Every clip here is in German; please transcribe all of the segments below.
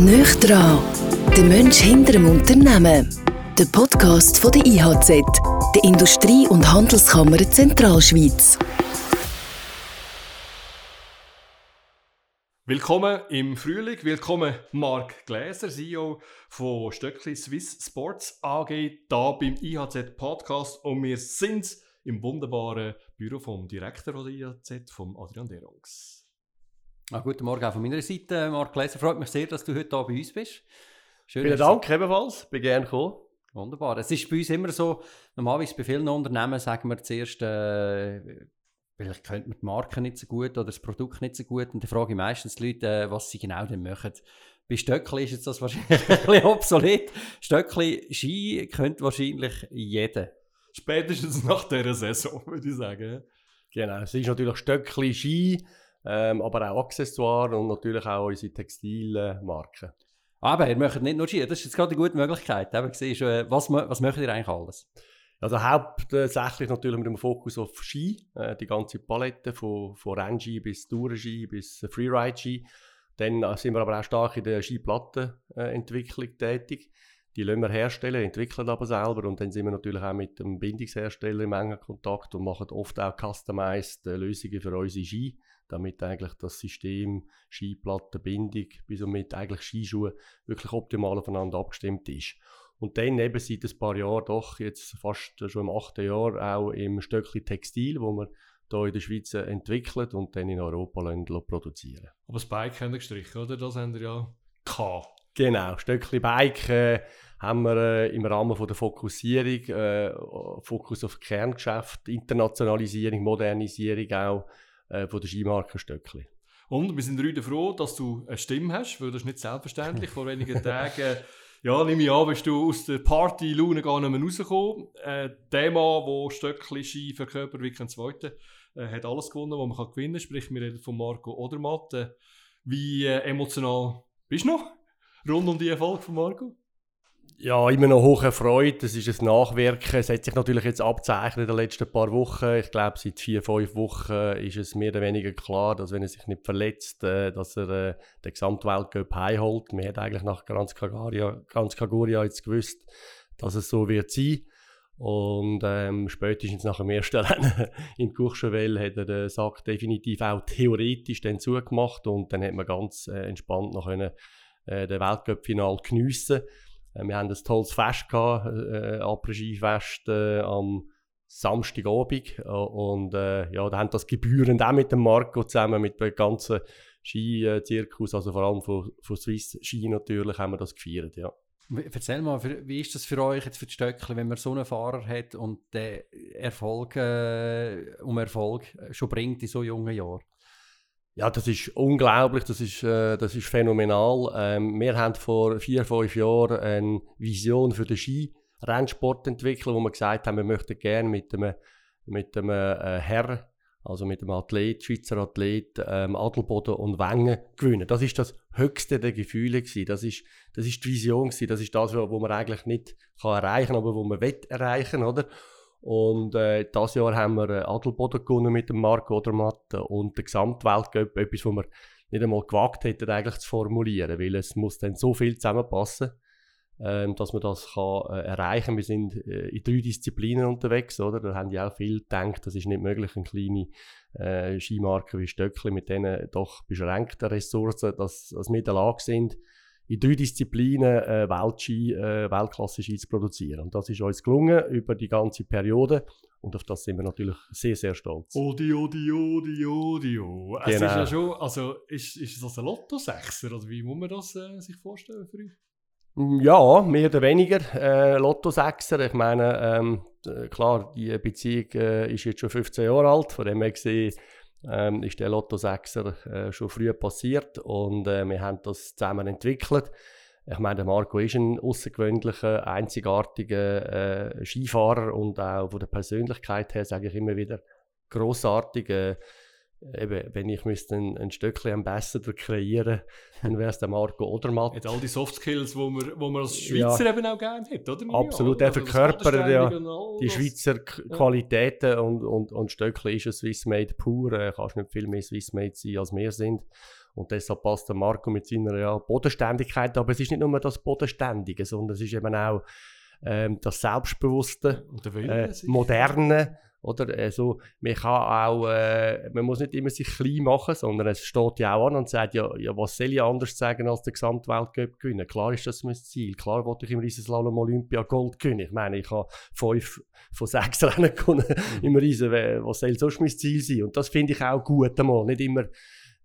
Nöch dran, der Mensch hinter dem Unternehmen. Der Podcast von der IHZ, der Industrie- und Handelskammer Zentralschweiz. Willkommen im Frühling, willkommen Marc Gläser, CEO von Stöckli Swiss Sports AG, hier beim IHZ Podcast und wir sind im wunderbaren Büro vom Direktor der IHZ, vom Adrian Derungs. Ah, guten Morgen auch von meiner Seite, Marc Gläser. Freut mich sehr, dass du heute hier bei uns bist. Schön, Vielen Dank ebenfalls, bin gerne gekommen. Wunderbar. Es ist bei uns immer so, normalerweise bei vielen Unternehmen sagen wir zuerst, äh, vielleicht könnte man die Marke nicht so gut oder das Produkt nicht so gut und dann frage ich meistens die Leute, äh, was sie genau denn machen. Bei Stöckli ist jetzt das wahrscheinlich ein bisschen obsolet. Stöckli Ski könnte wahrscheinlich jeder. Spätestens nach dieser Saison, würde ich sagen. Genau, es ist natürlich Stöckli Ski ähm, aber auch Accessoires und natürlich auch unsere Textilmarken. Aber ihr möchtet nicht nur Ski, das ist jetzt gerade eine gute Möglichkeit. Eben, siehst, was, was möchtet ihr eigentlich alles? Also hauptsächlich natürlich mit dem Fokus auf Ski, äh, die ganze Palette von, von Rennski bis Tourenski bis Freeride-Ski. Dann äh, sind wir aber auch stark in der Skiplattenentwicklung äh, tätig. Die lassen wir herstellen, entwickeln aber selber und dann sind wir natürlich auch mit dem Bindungshersteller im engen Kontakt und machen oft auch customized äh, Lösungen für unsere Ski damit eigentlich das System Skiplattenbindung bis und mit eigentlich Skischuhe wirklich optimal aufeinander abgestimmt ist. Und dann eben seit ein paar Jahren, doch jetzt fast schon im achten Jahr, auch im Stöckli Textil, wo wir hier in der Schweiz entwickelt und dann in Europa produzieren. Aber das Bike haben wir gestrichen, oder? Das haben wir ja gehabt. Genau, Stöckli Bike äh, haben wir äh, im Rahmen von der Fokussierung, äh, Fokus auf Kerngeschäft, Internationalisierung, Modernisierung auch, äh, von der Skimarke Stöckli. Und wir sind heute froh, dass du eine Stimme hast, weil das ist nicht selbstverständlich. Vor wenigen Tagen, ja, nehme ich an, bist du aus der Party-Laune gar nicht mehr rausgekommen. Äh, der Mann, der Stöckli Ski verkörpert wie kein Zweiter, äh, hat alles gewonnen, was man kann gewinnen kann. Sprich, wir reden von Marco Odermatt. Äh, wie äh, emotional bist du noch rund um die Erfolg von Marco? Ja, immer noch hoch erfreut. Es ist ein Nachwirken. Es hat sich natürlich jetzt abzeichnet in den letzten paar Wochen. Ich glaube, seit vier, fünf Wochen ist es mehr oder weniger klar, dass wenn er sich nicht verletzt, äh, dass er äh, den Gesamtweltcup heimholt. Man hat eigentlich nach ganz Kaguria jetzt gewusst, dass es so wird sein. Und ähm, spätestens nach dem ersten Rennen in Courchevel hat er den Sack definitiv auch theoretisch dann zugemacht und dann hat man ganz äh, entspannt noch können, äh, den Weltcup-Final geniessen äh, wir haben ein tolles Fest gehabt, äh, Après-Ski-Fest äh, am Samstagabend. Äh, und äh, ja, da haben das gebührend auch mit dem Marco zusammen, mit dem ganzen Ski-Zirkus, also vor allem von, von Swiss Ski natürlich, haben wir das gefeiert, ja. Erzähl mal, wie ist das für euch jetzt für die Stöckli, wenn man so einen Fahrer hat und der Erfolg äh, um Erfolg schon bringt in so jungen Jahren? Ja, das ist unglaublich, das ist, äh, das ist phänomenal. Ähm, wir haben vor vier, fünf Jahren eine Vision für den Ski-Rennsport entwickelt, wo wir gesagt haben, wir möchten gerne mit einem, mit äh, Herr, also mit einem Athlet, Schweizer Athlet, ähm, Adelboden und Wengen gewinnen. Das ist das höchste der Gefühle gewesen. Das ist, das ist die Vision gewesen. Das ist das, was man eigentlich nicht kann erreichen, aber wo man will erreichen, oder? Und äh, dieses Jahr haben wir äh, Adelboden gewonnen mit dem Marc Odermatt und der Gesamtweltcup, etwas, was wir nicht einmal gewagt hätten, eigentlich zu formulieren, weil es muss dann so viel zusammenpassen, ähm, dass man das kann, äh, erreichen Wir sind äh, in drei Disziplinen unterwegs, oder? Da haben die auch viel gedacht, das ist nicht möglich, eine kleine äh, Skimarke wie Stöckli mit diesen doch beschränkten Ressourcen, dass, dass wir in der Lage sind, in drei Disziplinen äh, Weltski, äh, Weltklasse-Ski zu produzieren. Und das ist uns gelungen über die ganze Periode. Und auf das sind wir natürlich sehr, sehr stolz. Odi, odi, odi, odi, odi. Es ist ja genau. schon, also ist, ist das ein Lotto-Sechser? Oder wie muss man das äh, sich vorstellen für euch? Mm, ja, mehr oder weniger äh, Lotto-Sechser. Ich meine, ähm, klar, die Beziehung äh, ist jetzt schon 15 Jahre alt. Von dem her gesehen, ähm, ist der Lotto 6er äh, schon früh passiert und äh, wir haben das zusammen entwickelt. Ich meine, Marco ist ein außergewöhnlicher, einzigartiger äh, Skifahrer und auch von der Persönlichkeit her sage ich immer wieder großartig. Eben, wenn ich müsste ein, ein Stückchen Ambassador kreieren dann wäre es der Marco Odermatt. Hat all die Soft Skills, die man, wo man als Schweizer ja, eben auch gerne hat, oder? Absolut, er also verkörpert ja die Schweizer ja. Qualitäten und, und, und Stöckli ist ein Swiss Made pur. Äh, kannst nicht viel mehr Swiss Made sein, als wir sind. Und deshalb passt der Marco mit seiner ja, Bodenständigkeit. Aber es ist nicht nur das Bodenständige, sondern es ist eben auch ähm, das Selbstbewusste, äh, Moderne. Oder? Also, man, kann auch, äh, man muss nicht immer sich klein machen, sondern es steht ja auch an und sagt, ja, ja was soll ich anders sagen als der Gesamtweltcup gewinnen? Klar ist das mein Ziel. Klar wollte ich im Riesenslalom Olympia Gold gewinnen. Ich meine, ich habe fünf von sechs Rennen gewonnen im Riesen. Was soll sonst mein Ziel sein? Und das finde ich auch gut einmal. Nicht immer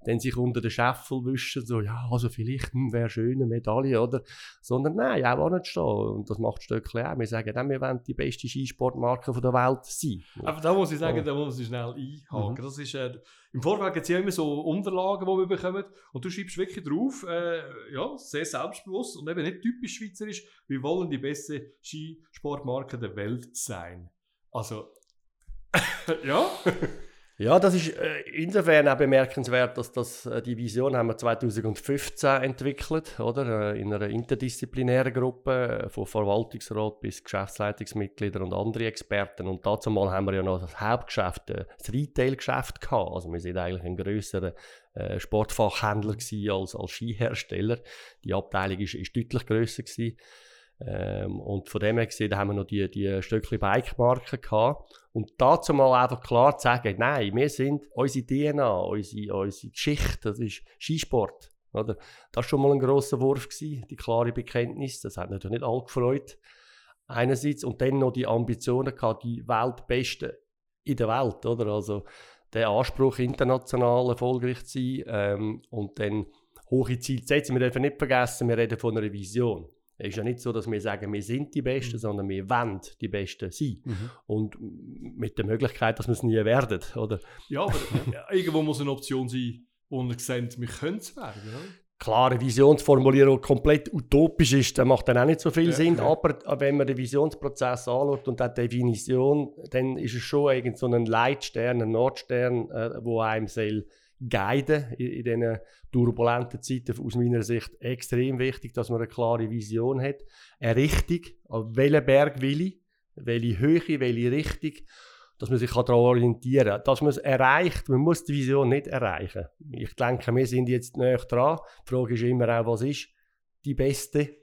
dann sich unter den Scheffel wischen, so, ja, also vielleicht hm, wäre schön eine Medaille, oder? Sondern nein, auch nicht stehen. Und das macht Stöckli auch. Wir sagen dann, wir wollen die beste Skisportmarke der Welt sein. Aber da muss ich sagen, ja. da muss ich schnell einhaken. Mhm. Das ist, äh, Im Vorfeld gibt es ja immer so Unterlagen, die wir bekommen. Und du schreibst wirklich drauf, äh, ja, sehr selbstbewusst und eben nicht typisch schweizerisch, wir wollen die beste Skisportmarke der Welt sein. Also, ja. Ja, das ist äh, insofern auch bemerkenswert, dass das, äh, die Vision haben wir 2015 entwickelt, oder? Äh, in einer interdisziplinären Gruppe, von Verwaltungsrat bis Geschäftsleitungsmitgliedern und andere Experten. Und dazu mal haben wir ja noch das Hauptgeschäft, das Retail-Geschäft gehabt. Also wir sind eigentlich ein grösserer Sportfachhändler als, als Skihersteller. Die Abteilung ist, ist deutlich grösser gewesen. Ähm, und von dem her gesehen, haben wir noch die, die Stückchen Bike-Marken gehabt. Und dazu mal einfach klar zu sagen, nein, wir sind unsere DNA, unsere, unsere Geschichte, das ist Skisport. Oder? Das war schon mal ein grosser Wurf, gewesen, die klare Bekenntnis. Das hat natürlich nicht alle gefreut. Einerseits. Und dann noch die Ambitionen gehabt, die Weltbeste in der Welt. Oder? Also der Anspruch, international erfolgreich zu sein ähm, und dann hohe Ziele zu setzen. Wir dürfen nicht vergessen, wir reden von einer Vision. Es ist ja nicht so, dass wir sagen, wir sind die Besten, mhm. sondern wir wollen die Besten sein. Mhm. Und mit der Möglichkeit, dass wir es nie werden, oder? Ja, aber irgendwo muss eine Option sein, wo wir sehen, wir können es werden, oder? Klar, eine Visionsformulierung komplett utopisch ist, dann macht dann auch nicht so viel ja, Sinn. Ja. Aber wenn man den Visionsprozess anschaut und die Definition, dann ist es schon irgend so ein Leitstern, ein Nordstern, äh, wo einem soll guiden in, in diesen turbulenten Zeiten aus meiner Sicht extrem wichtig, dass man eine klare Vision hat, eine Richtung, an welchen Berg will ich, welche Höhe, welche Richtung, dass man sich daran orientieren kann. Dass man es erreicht, man muss die Vision nicht erreichen. Ich denke, wir sind jetzt näher dran. Die Frage ist immer auch, was ist die beste?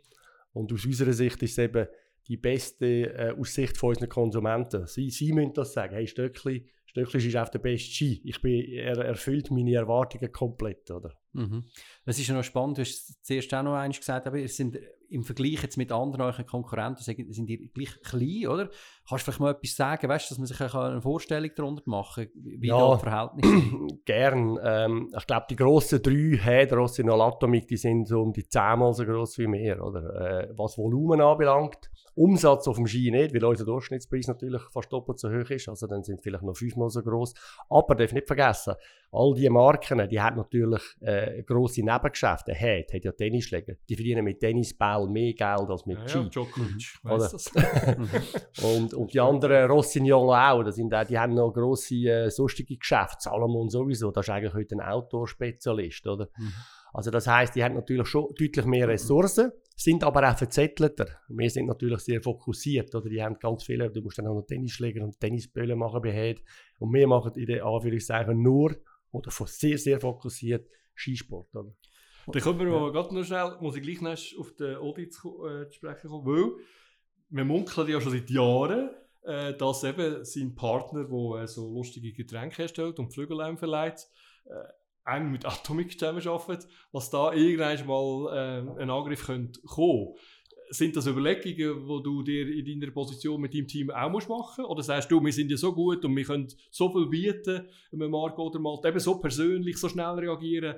Und aus unserer Sicht ist es eben die beste äh, aus Sicht von unseren Konsumenten. Sie, sie müssen das sagen. Hey, Stöckli, Stöckli ist auf der beste Ski. Ich bin, er erfüllt meine Erwartungen komplett, oder? Mhm. Das ist ja noch spannend, du hast zuerst auch noch eins gesagt, aber es sind im Vergleich jetzt mit anderen euren Konkurrenten, sind die gleich klein, oder? Kannst du vielleicht mal etwas sagen, weißt, dass man sich eine Vorstellung darunter machen kann, wie ja, da Verhältnis sind? Gern. Ähm, ich glaube, die grossen drei, hey, der Rossi Atomic, die sind so um die zehnmal so groß wie wir, oder? Äh, was Volumen anbelangt, Umsatz auf dem Ski nicht, weil unser Durchschnittspreis natürlich fast doppelt so hoch ist. Also dann sind sie vielleicht noch fünfmal so groß. Aber darf nicht vergessen, all diese Marken, die haben natürlich äh, grosse Nebengeschäfte. Hat, hat ja Tennisschläger. Die verdienen mit Tennisball mehr Geld als mit ja, Ski. Ja, Djokovic, mhm. weiss das. und, und die anderen Rossignol auch, das sind auch, die haben noch grosse äh, sonstige Geschäfte. Salomon sowieso, das ist eigentlich heute ein Outdoor-Spezialist, oder? Mhm. Also das heißt, die haben natürlich schon deutlich mehr Ressourcen, sind aber auch verzettelter. Wir sind natürlich sehr fokussiert, oder? Die haben ganz viele, du musst dann auch noch Tennisschläger und Tennisböllen machen bei Head. Und wir machen in der Anführungszeichen nur, oder sehr, sehr fokussiert, Skisport, oder? Dann können wir ja. gerade noch schnell, muss ich gleich noch auf den Audit zu, äh, zu sprechen kommen, weil wir munkeln ja schon seit Jahren, äh, dass eben sein Partner, der äh, so lustige Getränke herstellt und Flügel verleiht, äh, eng mit Atomic zusammenarbeitet, was da irgendwann mal äh, ein Angriff könnte kommen sind das Überlegungen, die du dir in deiner Position mit deinem Team auch musst machen Oder sagst du, wir sind ja so gut und wir können so viel bieten, wenn Marco oder mal eben so persönlich, so schnell reagieren,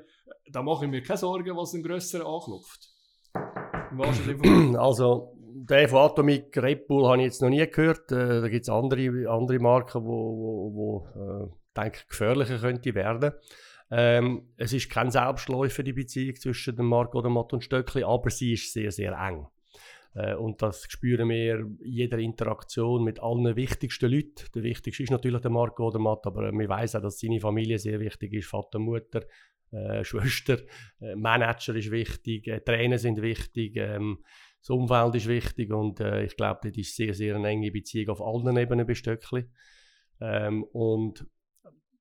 da mache ich mir keine Sorgen, was ein grösser anklopft. Also, der von Atomic Red Bull habe ich jetzt noch nie gehört. Äh, da gibt es andere, andere Marken, die wo, wo, wo, äh, denke, gefährlicher könnte werden. Ähm, es ist kein Selbstläufer, die Beziehung zwischen dem Marco Odermatt und Stöckli, aber sie ist sehr, sehr eng. Äh, und das spüren wir in jeder Interaktion mit allen wichtigsten Leuten. Der wichtigste ist natürlich der Marco Odermatt, aber wir wissen auch, dass seine Familie sehr wichtig ist, Vater, Mutter, äh, Schwester, äh, Manager ist wichtig, äh, Trainer sind wichtig, ähm, das Umfeld ist wichtig und äh, ich glaube, das ist sehr, sehr eine enge Beziehung auf allen Ebenen bei Stöckli. Ähm, und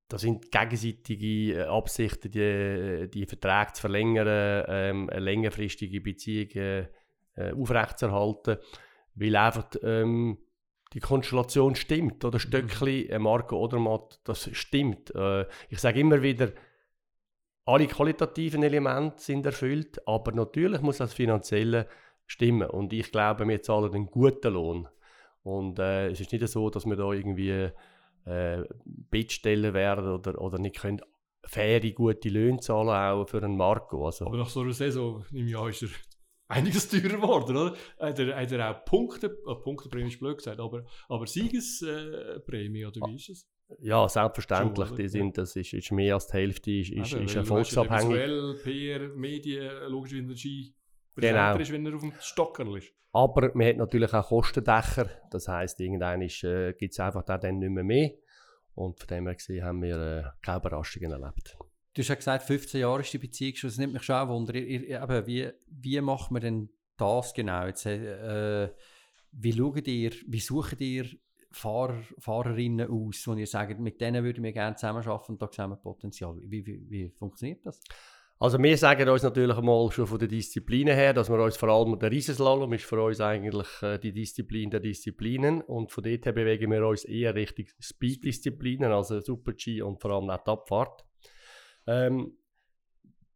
da sind gegenseitige äh, Absichten, die, die Verträge zu verlängern, ähm, längerfristige Beziehung äh, aufrechtzuerhalten, weil einfach ähm, die Konstellation stimmt. Oder Stöckli, mhm. Marco Odermatt, das stimmt. Äh, ich sage immer wieder, alle qualitativen Elemente sind erfüllt, aber natürlich muss das Finanzielle stimmen. Und ich glaube, wir zahlen einen guten Lohn. Und äh, es ist nicht so, dass wir da irgendwie äh, Bittstellen werden oder, oder nicht können faire, gute Löhne zahlen auch für einen Marco. Also. Aber nach so einer Saison im Jahr ist er einiges teurer geworden, oder? Hat er, hat er auch Punkte, äh, Punkteprämie ist blöd gesagt, aber, aber Siegesprämie, äh, oder wie ist es? Ja, selbstverständlich. Schon, die sind, das ist, ist mehr als die Hälfte ist, ist, ist erfolgsabhängig. Visuell, PR, Medien, logisch wie genau. ist, wenn er auf dem Stocker ist. Aber man hat natürlich auch Kostendächer. Das heisst, irgendwann äh, gibt es einfach dann nicht mehr mehr. Und von dem her gesehen haben wir äh, keine Überraschungen erlebt. Du hast ja gesagt, 15 Jahre ist die Beziehung schon. Das nimmt mich schon auch Wunder. Ihr, wie, wie macht man denn das genau? Jetzt, äh, wie schaut ihr, wie sucht ihr Fahrer, Fahrerinnen aus, wo ihr sagt, mit denen würden wir gerne zusammenarbeiten und da sehen wir Potenzial. Wie, wie, wie funktioniert das? Also wir sagen uns natürlich mal schon von der Disziplin her, dass wir uns vor allem der Riesenslalom ist für uns eigentlich äh, die Disziplin der Disziplinen und von dort her bewegen wir uns eher Richtung Speed-Disziplinen, also Super-G und vor allem auch die Abfahrt. Ähm,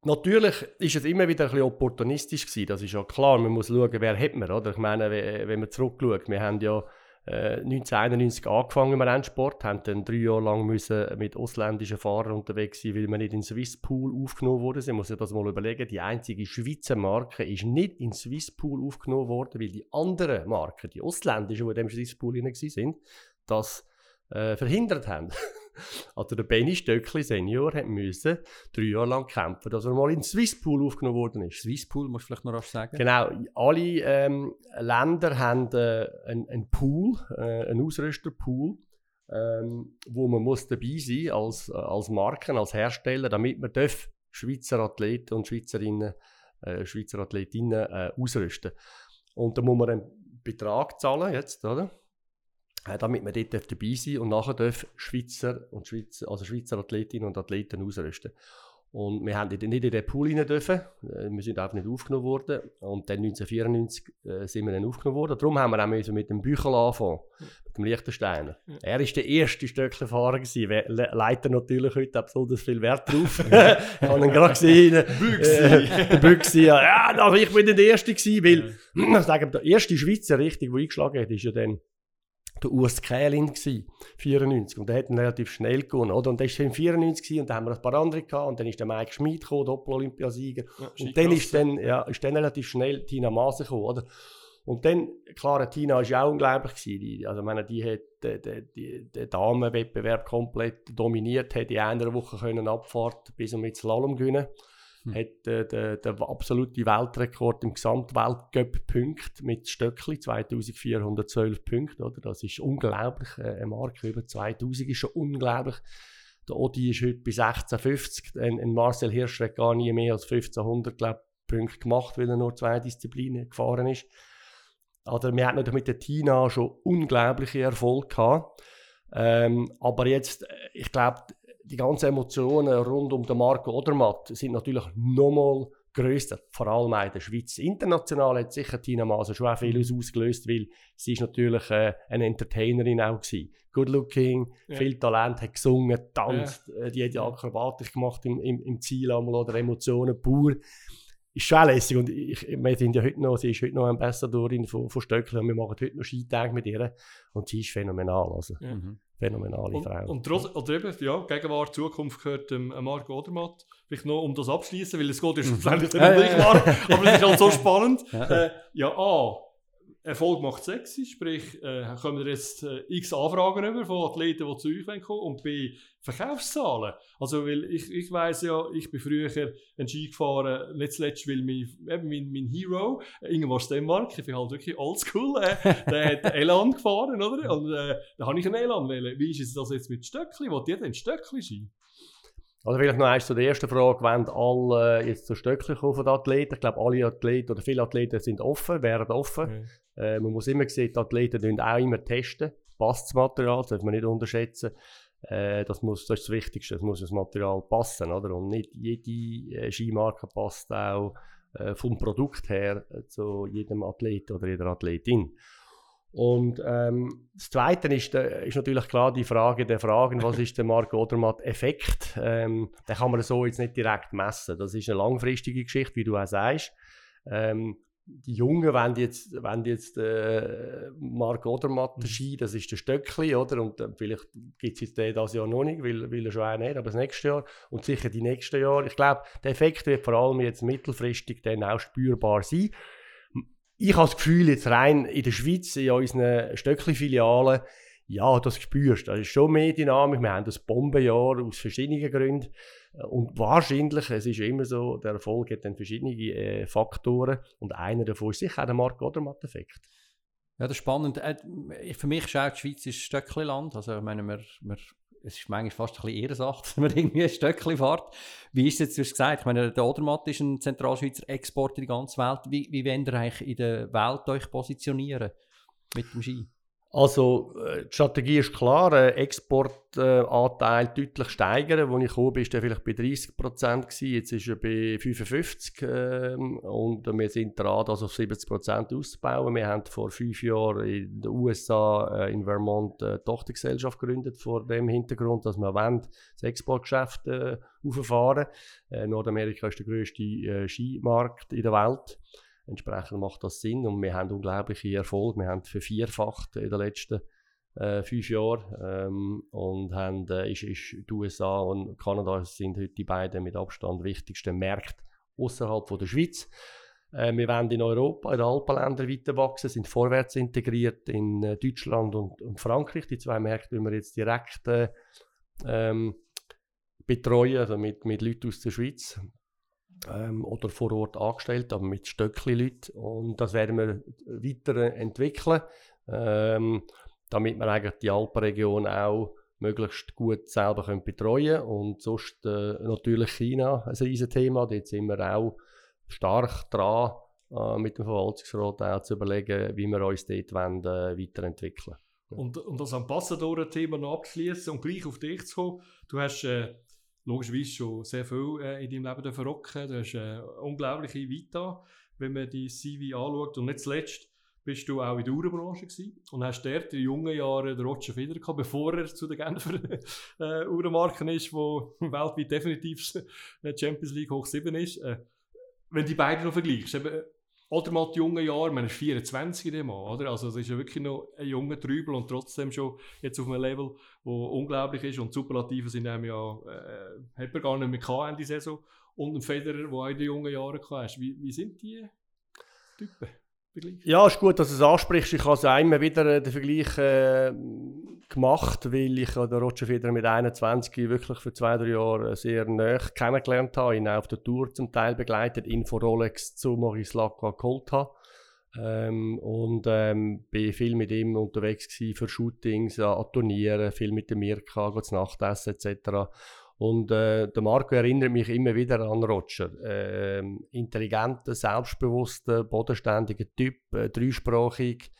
Natürlich ist es immer wieder ein bisschen opportunistisch gewesen, das ist ja klar, man muss schauen, wer hat man, oder? Ich meine, wenn man zurückschaut, wir haben ja 1991 äh, angefangen im Rennsport, haben dann drei Jahre lang müssen mit ausländischen Fahrern unterwegs sein, weil wir nicht in den Swiss Pool aufgenommen wurden. Sie muss sich das mal überlegen. Die einzige Schweizer Marke ist nicht in den Swiss Pool aufgenommen worden, weil die anderen Marken, die ausländischen, die in dem Swiss Pool sind, das äh, verhindert haben. Also der Benny Stöckli Senior hat müssen drei Jahre lang kämpfen, dass er mal in den Swisspool aufgenommen worden ist. Swisspool, musst du vielleicht noch was sagen? Genau, alle ähm, Länder haben äh, einen, Pool, äh, einen Ausrüsterpool, ähm, wo man muss dabei sein als, als Marken, als Hersteller, damit man darf Schweizer Athleten und Schweizerinnen, äh, Schweizer Athletinnen äh, ausrüsten. Und da muss man einen Betrag zahlen jetzt, oder? Äh, damit man dort dabei sein darf und nachher dürfen Schweizer und Schweizer, also Schweizer Athletinnen und Athleten ausrüsten. Und wir haben nicht in den Pool rein dürfen. Äh, wir sind einfach nicht aufgenommen worden. Und dann 1994 äh, sind wir dann aufgenommen worden. Darum haben wir auch mit dem Büchel angefangen, mit dem Liechtensteiner. Ja. Er war der erste Stöcklerfahrer gewesen. Leiten natürlich heute besonders viel Wert drauf. ich habe ihn gerade gesehen. Büchsi. Äh, der Büchsi, ja. ja, aber ich bin der Erste gewesen, weil, ja. ich sage, der erste Schweizer, richtig, der eingeschlagen hat, ist ja dann der Urs Kählin, 94. Und der hat ihn relativ schnell gewonnen. Oder? Und der war 94 und dann haben wir ein paar andere gehabt. Und dann ist der Mike Schmid gekommen, Doppel-Olympiasieger. Ja, und dann ist, dann, ja, ist dann relativ schnell Tina Maase gekommen. Oder? Und dann, klar, Tina war ja auch unglaublich. Gewesen. Also, ich meine, die hat den, den, den Damenwettbewerb komplett dominiert, hat in einer Woche können Abfahrt bis und mit Slalom gewinnen hm. hat äh, den, den absoluten Weltrekord im Gesamtweltcup-Punkt mit Stöckli, 2412 Punkte. Oder? Das ist unglaublich, äh, eine Marke über 2000 ist schon unglaublich. Der Odi ist heute bei 1650, ein, ein Marcel Hirsch hat gar nie mehr als 1500 glaub, Punkte gemacht, weil er nur zwei Disziplinen gefahren ist. Also wir hatten mit der Tina schon unglaubliche Erfolge gehabt. Ähm, aber jetzt, äh, ich glaube, die ganzen Emotionen rund um den Marco Odermatt sind natürlich nochmal grösser, vor allem auch in der Schweiz. International hat sicher Tina Maser schon auch vieles ausgelöst, weil sie ist natürlich äh, eine Entertainerin auch gewesen. Good looking, ja. viel Talent, hat gesungen, tanzt, ja. äh, die hat ja Akrobatik gemacht im, im, im Ziel einmal oder Emotionen pur. Ist schon lässig und ich, wir sind ja heute noch, sie ist heute noch Ambassadorin von, von Stöckler und wir machen heute noch Skitage mit ihr und sie ist phänomenal. Also. Mhm phänomenale und, Frau. Und trotz, oder eben, ja, Gegenwart, Zukunft gehört ähm, Marco Odermatt. Vielleicht noch, um das abschließen, weil es geht ja schlussendlich mhm. nicht um dich, Marco, aber es ist halt so spannend. Ja, äh, ja A, Erfolg macht sexy, sprich, äh, kommen wir jetzt äh, x Anfragen über von Athleten, die zu euch kommen und B, Verkaufszahlen. Also, weil ich, ich weiss ja, ich bin früher ein Ski gefahren, nicht zuletzt, weil mein, eben mein, mein Hero, Ingmar Stenmark, ich bin halt wirklich oldschool, äh, der hat Elan gefahren, oder? Und äh, da habe ich einen Elan wählen. Wie ist das jetzt mit Stöckli? Wollt ihr denn Stöckli Ski? Also vielleicht noch eins zu der ersten Frage, wenn alle äh, jetzt zu Stöckli kommen von den Athleten, ich glaube alle Athleten oder viele Athleten sind offen, wären offen. Äh, man muss immer sehen, die Athleten auch immer testen, passt das Material, das darf man nicht unterschätzen. Äh, das, muss, das ist das Wichtigste, es muss das Material passen, oder? Und nicht jede äh, Skimarke passt auch äh, vom Produkt her äh, zu jedem Athlet oder jeder Athletin. Und ähm, das Zweite ist, ist, natürlich klar die Frage der Fragen, was ist der Mark Odermatt-Effekt? Ähm, den kann man so jetzt nicht direkt messen. Das ist eine langfristige Geschichte, wie du auch sagst. Ähm, die Jungen wenn jetzt, wollen jetzt äh, Marc Odermatt mhm. Ski, das ist der Stöckli, oder? Und äh, vielleicht gibt es jetzt den das Jahr noch nicht, weil, weil er schon einen hat, aber das nächste Jahr und sicher die nächsten Jahre. Ich glaube, der Effekt wird vor allem jetzt mittelfristig dann auch spürbar sein. Ich habe das Gefühl, jetzt rein in der Schweiz, in unseren Stöckli-Filialen, ja, das spürst du. Das ist schon mehr Dynamik. Wir haben das Bombenjahr aus verschiedenen Gründen. Und wahrscheinlich, es ist immer so, der Erfolg hat dann verschiedene äh, Faktoren und einer davon ist sicher auch der Markt Odermatt-Effekt. Ja, das ist spannend. Äh, für mich ist auch die Schweiz ein Stöckli-Land. Also ich meine, wir, wir, es ist manchmal fast ein bisschen Ehrensache, dass man irgendwie ein Stöckli fährt. Wie ist es jetzt, du hast gesagt, ich meine, der Odermatt ist ein Zentralschweizer Export in die ganze Welt. Wie, wie wollt ihr eigentlich in der Welt euch positionieren mit dem Ski? Also, äh, die Strategie ist klar, äh, Exportanteil äh, deutlich steigern. Als ich bin, war er vielleicht bei 30 Prozent, jetzt ist er bei 55 äh, und wir sind dran, das auf 70 Prozent auszubauen. Wir haben vor fünf Jahren in den USA, äh, in Vermont, eine Tochtergesellschaft gegründet, vor dem Hintergrund, dass wir wollen, das Exportgeschäft äh, auffahren. Äh, Nordamerika ist der grösste äh, Skimarkt in der Welt. Entsprechend macht das Sinn und wir haben unglaubliche Erfolge. Wir haben vervierfacht in den letzten äh, fünf Jahren ähm, und haben, äh, ist, ist die USA und Kanada sind heute die beiden mit Abstand wichtigsten Märkte außerhalb der Schweiz. Äh, wir wollen in Europa, in den Alpenländern weiter wachsen, sind vorwärts integriert in äh, Deutschland und, und, Frankreich. Die zwei Märkte, die wir jetzt direkt äh, ähm, betreuen, also mit, mit Leuten aus der Schweiz ähm, oder vor Ort angestellt, aber mit Stöckli-Leuten. Und das werden wir weiterentwickeln, ähm, damit wir eigentlich die Alpenregion auch möglichst gut selber können betreuen. Und sonst äh, natürlich China ein riesiges Thema. Dort sind wir auch stark dran, äh, mit dem Verwaltungsrat auch zu überlegen, wie wir uns dort wollen, äh, weiterentwickeln und, und das Ambassadoren-Thema noch abschließen und gleich auf dich zu kommen. Du hast äh, logischerweise schon sehr viel äh, in deinem Leben verrocken. Du hast eine äh, unglaubliche Vita, wenn man die CV anschaut. Und nicht zuletzt bist du auch in der Uhrenbranche gewesen und hast dort in jungen Jahren den Roger Federer gehabt, bevor er zu den Genfer äh, Uhrenmarken ist, wo weltweit definitiv äh, Champions League hoch 7 ist. Äh, wenn die beiden noch vergleichst, eben, oder mal die jungen Jahre, man ist 24 in dem oder? Also es ist ja wirklich noch ein junger Trübel und trotzdem schon jetzt auf einem Level, wo unglaublich ist und Superlative sind einem ja, äh, hat man gar nicht mehr gehabt Ende Saison und ein Federer, der auch in den jungen Jahren hast. Wie, wie sind die Typen? Vergleich? Ja, ist gut, dass du es ansprichst. Ich habe also immer wieder äh, den Vergleich äh, gemacht, weil ich den Roger Federer mit 21 wirklich für zwei, drei Jahre sehr nah kennengelernt habe, ihn auf der Tour zum Teil begleitet, ihn von Rolex zu Maurice Lacroix geholt habe. Ähm, und ähm, bin viel mit ihm unterwegs gewesen für Shootings, an Turnieren, viel mit dem Mirka, zu Nachtessen etc. Und äh, der Marco erinnert mich immer wieder an Roger. Äh, intelligenter, selbstbewusster, bodenständiger Typ, äh, dreisprachig.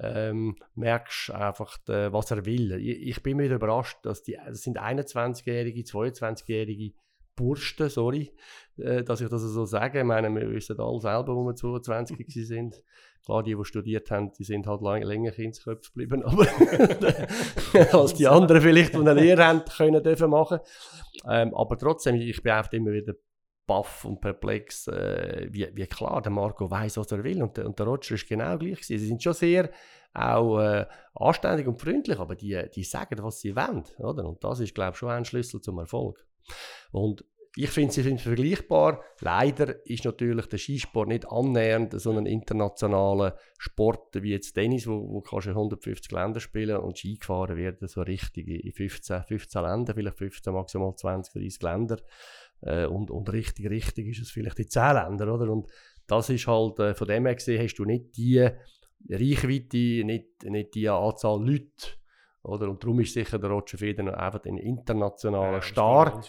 Ähm, merkst einfach, äh, was er will. Ich, ich, bin mir überrascht, dass die, das sind 21-jährige, 22-jährige Bursten, sorry, äh, dass ich das so sage. Ich meine, wir wissen alle selber, wo wir 22 sind. Klar, die, die studiert haben, die sind halt lang, länger Kindsköpfe geblieben, aber als die anderen vielleicht, die eine Lehre haben, können dürfen machen. Ähm, aber trotzdem, ich bin einfach immer wieder baff und perplex, äh, wie, wie klar der Marco weiß, was er will. Und, und der Roger ist genau gleich. Gewesen. Sie sind schon sehr auch äh, anständig und freundlich, aber die, die sagen, was sie wollen. Oder? Und das ist, glaube ich, schon ein Schlüssel zum Erfolg. Und ich finde, sie sind vergleichbar. Leider ist natürlich der Skisport nicht annähernd so ein internationaler Sport wie jetzt Tennis, wo, wo kannst du 150 Länder spielen und Ski gefahren werden so richtig in 15, 15 Ländern, vielleicht 15, maximal 20, 30 Länder. Äh, und, und richtig, richtig ist es vielleicht in 10 Ländern, oder? Und das ist halt, äh, von dem her gesehen, hast du nicht die Reichweite, nicht, nicht die Anzahl Leute, oder? Und darum ist sicher der Roger Federer einfach ein internationaler ja, Star.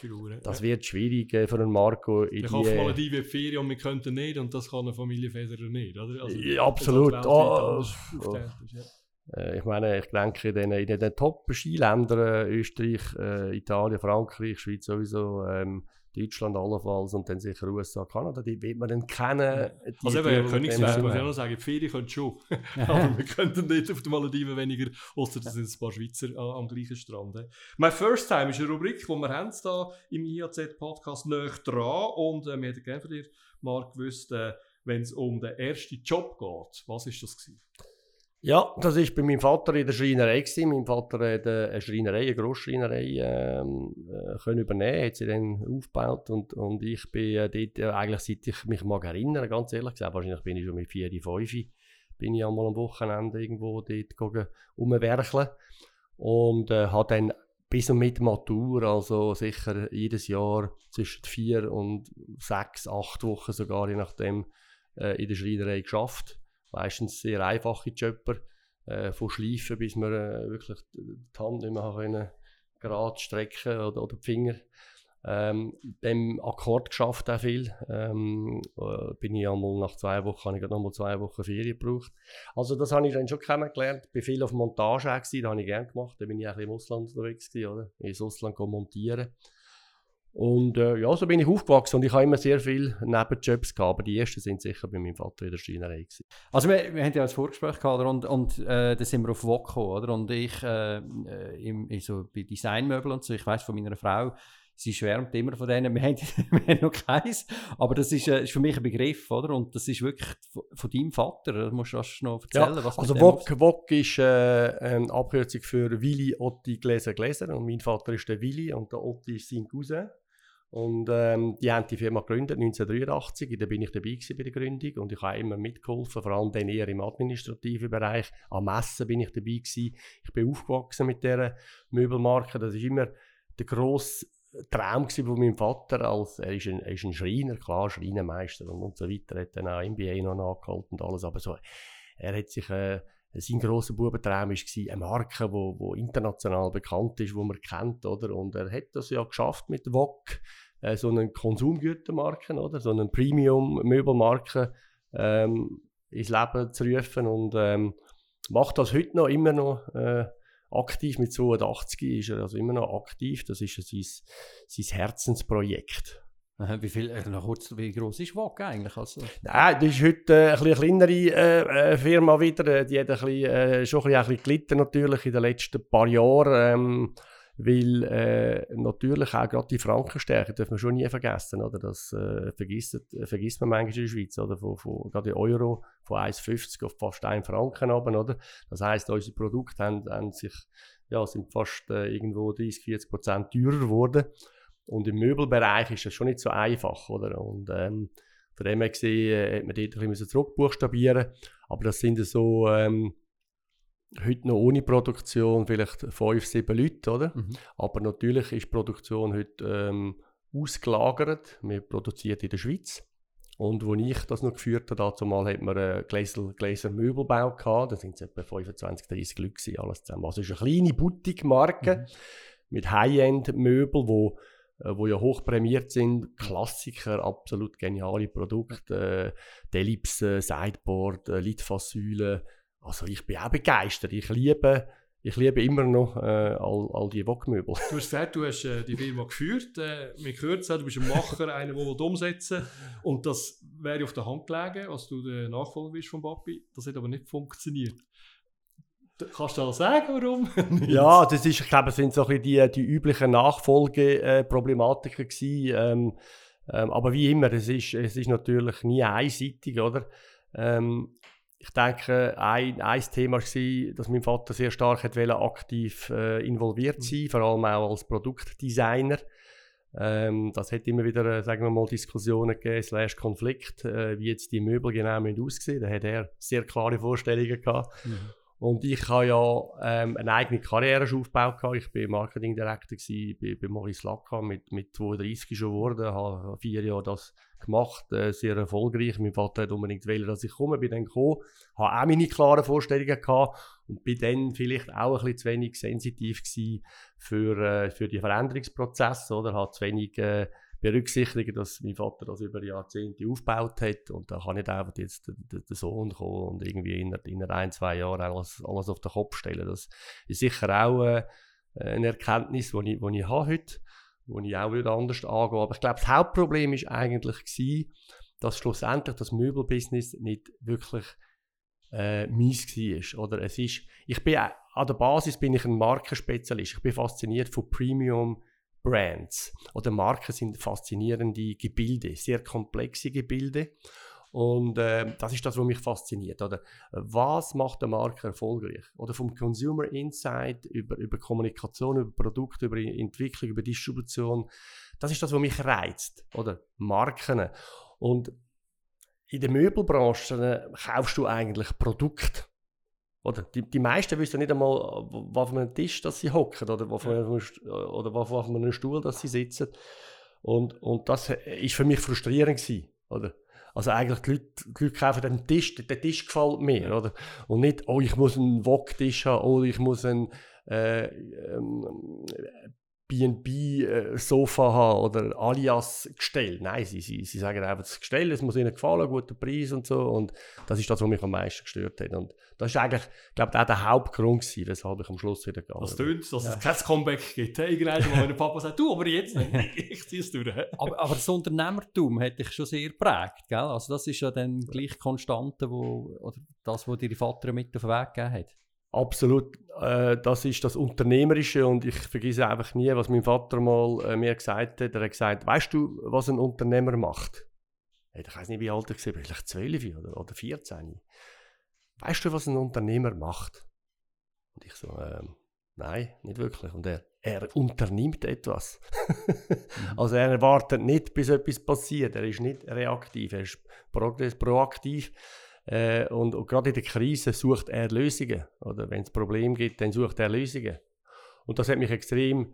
Das wird schwierig äh, für einen Marco. Ich hoffe mal, die wird Ferien und wir könnten nicht und das kann eine Familie Federer nicht. Oder? Also, ja, absolut. Oh, oh. ja. äh, ich meine, ich denke, in den, in den Top-Skiländern, Österreich, äh, Italien, Frankreich, Schweiz sowieso, ähm, Deutschland allenfalls und dann sicher USA, Kanada, die wird man dann kennen. Also eben, Königsberg, muss ich auch noch sagen, die Ferien können schon. Aber wir könnten nicht auf den Malediven weniger, außer das sind ein paar Schweizer äh, am gleichen Strand. My First Time ist eine Rubrik, die wir haben da im IAZ-Podcast näher dran und äh, wir hätten gerne von dir, Marc, gewusst, äh, wenn es um den ersten Job geht. Was ist das gewesen? Ja, das war bei meinem Vater in der Schreinerei. Gewesen. Mein Vater hat eine Schreinerei, eine Grossschreinerei ähm, äh, können übernehmen, hat sie dann aufgebaut und, und ich bin äh, dort äh, eigentlich, seit ich mich mag erinnern, ganz ehrlich gesagt, wahrscheinlich bin ich schon mit 4, 5, bin ich einmal am Wochenende irgendwo dort umwerkeln und äh, habe dann bis und mit Matur, also sicher jedes Jahr zwischen vier und sechs, acht Wochen sogar, je nachdem, äh, in der Schreinerei geschafft meistens sehr einfache Jobber, äh, von Schleifen bis wir äh, wirklich die Hand nicht mehr können, gerade strecken oder, oder die Finger. Ähm, dem Akkord geschafft auch viel. Ähm, äh, bin ich einmal nach zwei Wochen, habe ich noch mal zwei Wochen Ferien gebraucht. Also das habe ich dann schon kennengelernt. Bin viel auf Montage gewesen, das habe ich gerne gemacht. Da bin ich auch im Ausland unterwegs gewesen, oder? Ins Ausland montieren. Und äh, ja, so bin ich aufgewachsen und ich habe immer sehr viele Nebenjobs gehabt, aber die ersten sind sicher bei meinem Vater in der Schreinerei gewesen. Also wir, wir haben ja ein Vorgespräch gehabt und, und äh, da sind wir auf Wok oder? Und ich äh, im, so bei Designmöbeln und so, ich weiß von meiner Frau, sie schwärmt immer von denen, wir haben, wir haben noch keins, aber das ist, äh, ist, für mich ein Begriff, oder? Und das ist wirklich von, von deinem Vater, das musst du noch erzählen, ja, was Also Wok, Wok ist äh, eine Abkürzung für Willi Otti Gläser Gläser und mein Vater ist der Willi und der Otti ist sein Cousin. Und ähm, die haben die Firma gegründet 1983, da bin ich dabei bei der Gründung und ich habe immer mitgeholfen, vor allem dann eher im administrativen Bereich. Am Messen bin ich dabei gewesen. Ich bin aufgewachsen mit dieser Möbelmarke. Das ist immer der grosse Traum von meinem Vater, als er ist ein, er ist ein Schreiner, klar, Schreinermeister und, und so weiter, hat dann auch MBA noch nachgeholt und alles, aber so, er hat sich äh, sein grosser Bubentraum war eine Marke, die wo, wo international bekannt ist, die man kennt, oder? Und er hat das ja geschafft mit VOG, äh, so eine Konsumgütermarke, oder? So eine Premium-Möbelmarke ähm, ins Leben zu rufen und ähm, macht das heute noch immer noch äh, aktiv. Mit 82 ist er also immer noch aktiv. Das ist sein, sein Herzensprojekt. Wie, viel, äh, noch kurz, wie groß ist WOG eigentlich? Also? Nein, das ist heute äh, ein eine kleinere äh, äh, Firma wieder. Die hat ein bisschen, äh, schon ein bisschen, ein bisschen gelitten natürlich in den letzten paar Jahren. Ähm, weil äh, natürlich auch gerade die Frankenstärke dürfen wir schon nie vergessen. Oder? Das äh, vergisst, äh, vergisst man manchmal in der Schweiz. Oder? Von, von, gerade der Euro von 1,50 auf fast 1 Franken runter, oder? Das heisst, unsere Produkte haben, haben sich, ja, sind fast äh, irgendwo 30, 40 Prozent teurer geworden. Und im Möbelbereich ist das schon nicht so einfach. Oder? Und, ähm, von dem her gesehen, äh, hat man dort ein bisschen zurückbuchstabieren Aber das sind so... Ähm, heute noch ohne Produktion vielleicht fünf, sieben Leute, oder? Mhm. Aber natürlich ist die Produktion heute ähm, ausgelagert. Wir produzieren in der Schweiz. Und als ich das noch geführt habe, dazu mal hat man einen Gläser, Gläser Möbelbau gehabt. Da sind es etwa 25, 30 Leute gewesen, alles zusammen. Also es ist eine kleine Boutique-Marke mhm. mit High-End-Möbel, wo äh, wo ja hoch prämiert sind, Klassiker, absolut geniale Produkte, äh, Delipse, Sideboard, äh, Litfaßsäule, also ich bin auch begeistert. Ich liebe, ich liebe immer noch äh, all, all die Wokmöbel. Du hast gesagt, du hast äh, die Firma geführt. Äh, wir hören es du bist ein Macher, einer, der umsetzen Und das wäre auf der Hand gelegen, als du der Nachfolger bist von Papi. Das hat aber nicht funktioniert. Kannst du auch sagen, warum? ja, das ist, ich glaube, es sind so ein die, die üblichen Nachfolgeproblematiken gewesen. Ähm, ähm, aber wie immer, es ist, es ist natürlich nie einseitig, oder? Ähm, ich denke, ein, ein Thema war, dass mein Vater sehr stark hat aktiv äh, involviert mhm. sein vor allem auch als Produktdesigner. Ähm, das hat immer wieder, äh, sagen wir mal, Diskussionen gegeben, slash Konflikt, äh, wie jetzt die Möbel genau aussehen Da hat er sehr klare Vorstellungen gehabt. Mhm. Und ich habe ja ähm, eine eigene Karriere schon aufgebaut. Ich war Marketingdirektor bei, bei Maurice Lacka mit, mit 32 schon geworden, habe vier Jahre das gemacht, äh, sehr erfolgreich. Mein Vater hat unbedingt wollen, dass ich komme, bin dann gekommen, habe auch meine klaren Vorstellungen gehabt und bin dann vielleicht auch ein bisschen zu wenig sensitiv gewesen für, äh, für die Veränderungsprozesse, oder? Habe zu wenig äh, berücksichtigen, dass mein Vater das über Jahrzehnte aufgebaut hat und da kann nicht einfach jetzt der, der, Sohn kommen und irgendwie in, in ein, zwei Jahren alles, alles auf den Kopf stellen. Das ist sicher auch äh, eine Erkenntnis, die ich, die ich habe heute, die ich auch würde anders angehen Aber ich glaube, das Hauptproblem ist eigentlich gewesen, dass schlussendlich das Möbelbusiness nicht wirklich äh, mies war. Oder es ist, ich bin, an der Basis bin ich ein Markenspezialist. Ich bin fasziniert von Premium Brands. Oder Marken sind faszinierende Gebilde, sehr komplexe Gebilde. Und äh, das ist das, was mich fasziniert. Oder was macht eine Marke erfolgreich? Oder vom Consumer Insight über, über Kommunikation, über Produkte, über Entwicklung, über Distribution. Das ist das, was mich reizt. Oder Marken. Und in der Möbelbranche äh, kaufst du eigentlich Produkte. Oder die, die meisten wissen nicht einmal, auf einem Tisch dass sie hocken oder auf einem, oder auf einem Stuhl dass sie sitzen. Und, und das ist für mich frustrierend gewesen, oder? Also eigentlich die Leute, die Leute kaufen den Tisch, der Tisch gefällt mir, oder? Und nicht, oh, ich muss einen Wok-Tisch haben, oder ich muss einen äh, ähm, B&B-Sofa äh, haben oder alias Gestell. Nein, sie, sie, sie sagen einfach, das Gestell, es muss ihnen gefallen, guter Preis und so. Und das ist das, was mich am meisten gestört hat. Und das ist eigentlich, glaube ich, auch der Hauptgrund gewesen, weshalb ich am Schluss wieder gegangen Das tönt, dass ja. es kein Comeback gibt. Irgendwann, wo mein Papa sagt, du, aber jetzt nicht, ich ziehe es durch. aber, aber das Unternehmertum hat dich schon sehr geprägt, gell? Also das ist ja dann gleich Konstante, wo, oder das, was dein Vater mit auf den Weg gegeben hat. Absolut, äh, das ist das Unternehmerische und ich vergesse einfach nie, was mein Vater mal äh, mir gesagt hat. Er hat gesagt, weißt du, was ein Unternehmer macht? Ich weiß nicht, wie alt ich war, vielleicht 12 oder, oder 14. Weißt du, was ein Unternehmer macht? Und ich so, äh, nein, nicht wirklich. Und er, er unternimmt etwas. mhm. Also er wartet nicht, bis etwas passiert. Er ist nicht reaktiv, er ist proaktiv. Äh, und, und gerade in der Krise sucht er Lösungen. Oder wenn es Probleme gibt, dann sucht er Lösungen. Und das hat mich extrem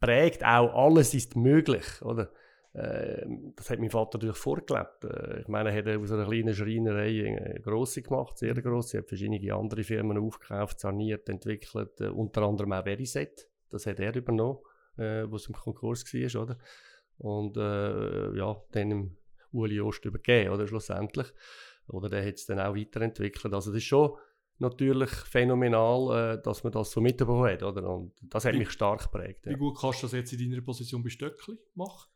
prägt. Auch alles ist möglich. Oder? Äh, das hat mein Vater natürlich vorgelebt. Äh, ich meine, er hat aus einer kleinen Schreinerei eine grosse gemacht, sehr grosse. Er hat verschiedene andere Firmen aufgekauft, saniert, entwickelt, äh, unter anderem auch Veriset. Das hat er übernommen, äh, was im Konkurs war. Oder? Und äh, ja, dann Uli Ost übergeben, oder schlussendlich. Oder der hat es dann auch weiterentwickelt. Also das ist schon natürlich phänomenal, äh, dass man das so mitbekommen hat. Oder? Und das hat wie, mich stark geprägt. Ja. Wie gut kannst du das jetzt in deiner Position bei Stöckli machen?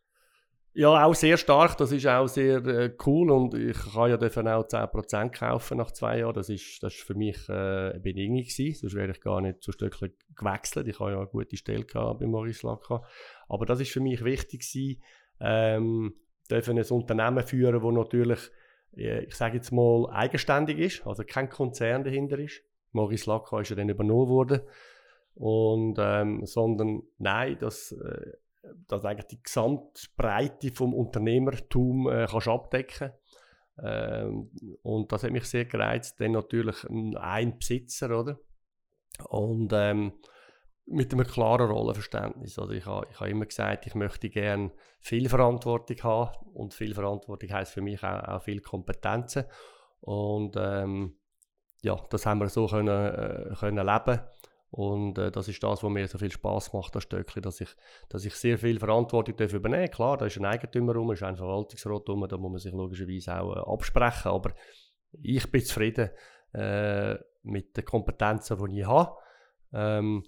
Ja, auch sehr stark. Das ist auch sehr äh, cool und ich kann ja dafür auch 10% kaufen nach zwei Jahren. Das ist, das ist für mich äh, eine Bedingung gewesen. Sonst wäre ich gar nicht zu Stöckli gewechselt. Ich habe ja eine gute Stelle gehabt bei Maurice Lacka. Aber das ist für mich wichtig gewesen, ähm, dürfen ein Unternehmen führen, das natürlich ich sage jetzt mal, eigenständig ist, also kein Konzern dahinter ist. Maurice Lacroix ist ja dann übernommen worden. Und, ähm, sondern nein, dass, äh, dass eigentlich die Gesamtbreite vom Unternehmertum äh, kannst abdecken ähm, Und das hat mich sehr gereizt. Dann natürlich ein Besitzer, oder? Und ähm, mit einem klaren Rollenverständnis. Also ich habe ich ha immer gesagt, ich möchte gerne viel Verantwortung haben und viel Verantwortung heißt für mich auch, auch viel Kompetenzen und ähm, ja, das haben wir so können, äh, können leben und äh, das ist das, was mir so viel Spaß macht, das Stöckchen, dass ich, dass ich sehr viel Verantwortung darf übernehmen Klar, da ist ein Eigentümer rum, ist ein Verwaltungsrat rum, da muss man sich logischerweise auch äh, absprechen, aber ich bin zufrieden äh, mit den Kompetenzen, die ich habe. Ähm,